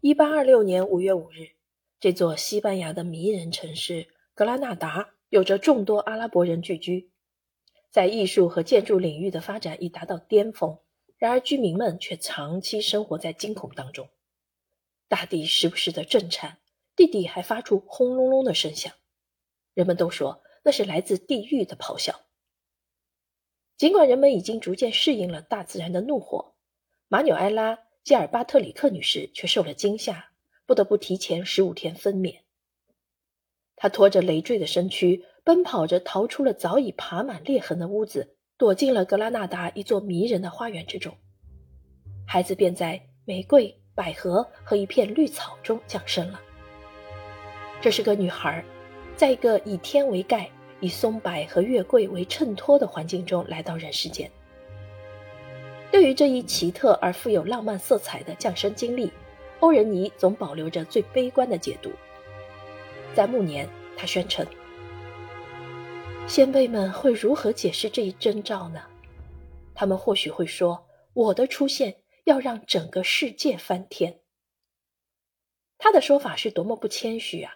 一八二六年五月五日，这座西班牙的迷人城市格拉纳达有着众多阿拉伯人聚居，在艺术和建筑领域的发展已达到巅峰。然而，居民们却长期生活在惊恐当中，大地时不时的震颤，地底还发出轰隆隆的声响，人们都说那是来自地狱的咆哮。尽管人们已经逐渐适应了大自然的怒火，马纽埃拉·基尔巴特里克女士却受了惊吓，不得不提前十五天分娩。她拖着累赘的身躯，奔跑着逃出了早已爬满裂痕的屋子，躲进了格拉纳达一座迷人的花园之中。孩子便在玫瑰、百合和一片绿草中降生了。这是个女孩，在一个以天为盖。以松柏和月桂为衬托的环境中来到人世间。对于这一奇特而富有浪漫色彩的降生经历，欧仁尼总保留着最悲观的解读。在暮年，他宣称：“先辈们会如何解释这一征兆呢？他们或许会说，我的出现要让整个世界翻天。”他的说法是多么不谦虚啊！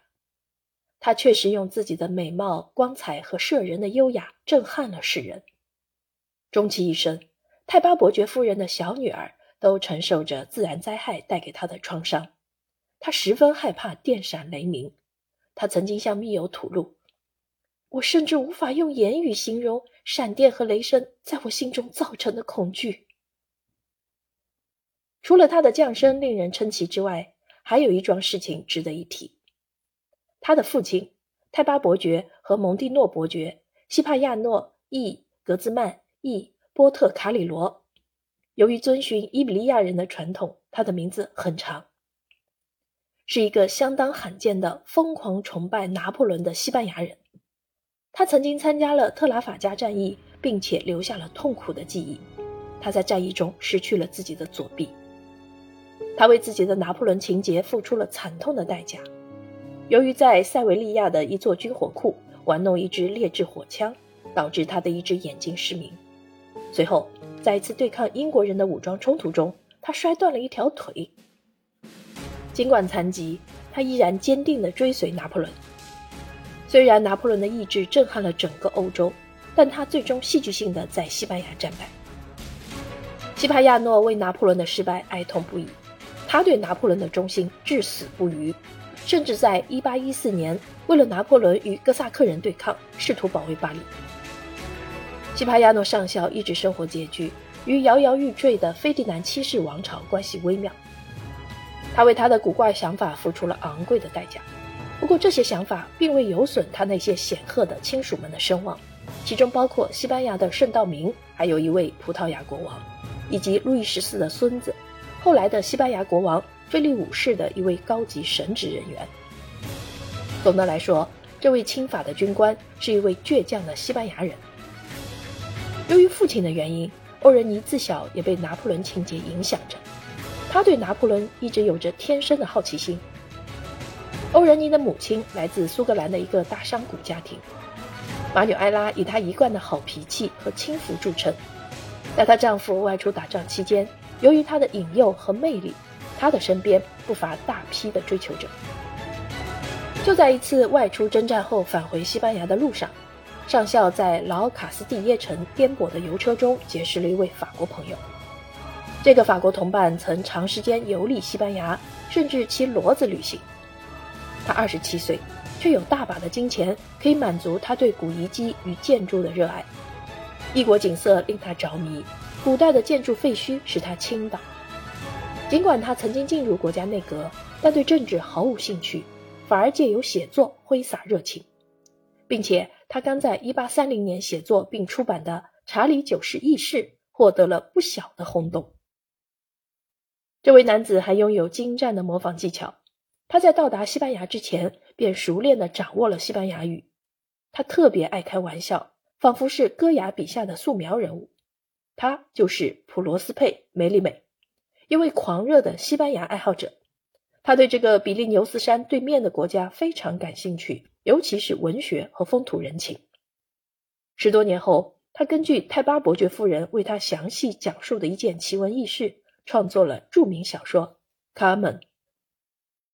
他确实用自己的美貌、光彩和摄人的优雅震撼了世人。终其一生，泰巴伯爵夫人的小女儿都承受着自然灾害带给她的创伤。她十分害怕电闪雷鸣。她曾经向密友吐露：“我甚至无法用言语形容闪电和雷声在我心中造成的恐惧。”除了她的降生令人称奇之外，还有一桩事情值得一提。他的父亲泰巴伯爵和蒙蒂诺伯爵西帕亚诺·伊格兹曼·伊波特卡里罗，由于遵循伊比利亚人的传统，他的名字很长，是一个相当罕见的疯狂崇拜拿破仑的西班牙人。他曾经参加了特拉法加战役，并且留下了痛苦的记忆。他在战役中失去了自己的左臂，他为自己的拿破仑情节付出了惨痛的代价。由于在塞维利亚的一座军火库玩弄一支劣质火枪，导致他的一只眼睛失明。随后，在一次对抗英国人的武装冲突中，他摔断了一条腿。尽管残疾，他依然坚定地追随拿破仑。虽然拿破仑的意志震撼了整个欧洲，但他最终戏剧性地在西班牙战败。西帕亚诺为拿破仑的失败哀痛不已，他对拿破仑的忠心至死不渝。甚至在1814年，为了拿破仑与哥萨克人对抗，试图保卫巴黎。西帕亚诺上校一直生活拮据，与摇摇欲坠的菲迪南七世王朝关系微妙。他为他的古怪想法付出了昂贵的代价，不过这些想法并未有损他那些显赫的亲属们的声望，其中包括西班牙的圣道明，还有一位葡萄牙国王，以及路易十四的孙子，后来的西班牙国王。菲利五世的一位高级神职人员。总的来说，这位亲法的军官是一位倔强的西班牙人。由于父亲的原因，欧仁妮自小也被拿破仑情节影响着。他对拿破仑一直有着天生的好奇心。欧仁妮的母亲来自苏格兰的一个大商贾家庭。马纽埃拉以她一贯的好脾气和轻浮著称。在她丈夫外出打仗期间，由于她的引诱和魅力。她的身边不乏大批的追求者。就在一次外出征战后返回西班牙的路上，上校在老卡斯蒂耶城颠簸的油车中结识了一位法国朋友。这个法国同伴曾长时间游历西班牙，甚至骑骡子旅行。他二十七岁，却有大把的金钱可以满足他对古遗迹与建筑的热爱。异国景色令他着迷，古代的建筑废墟使他倾倒。尽管他曾经进入国家内阁，但对政治毫无兴趣，反而借由写作挥洒热情，并且他刚在1830年写作并出版的《查理九世轶事》获得了不小的轰动。这位男子还拥有精湛的模仿技巧，他在到达西班牙之前便熟练地掌握了西班牙语。他特别爱开玩笑，仿佛是戈雅笔下的素描人物。他就是普罗斯佩·梅里美。一位狂热的西班牙爱好者，他对这个比利牛斯山对面的国家非常感兴趣，尤其是文学和风土人情。十多年后，他根据泰巴伯爵夫人为他详细讲述的一件奇闻异事，创作了著名小说《卡门》。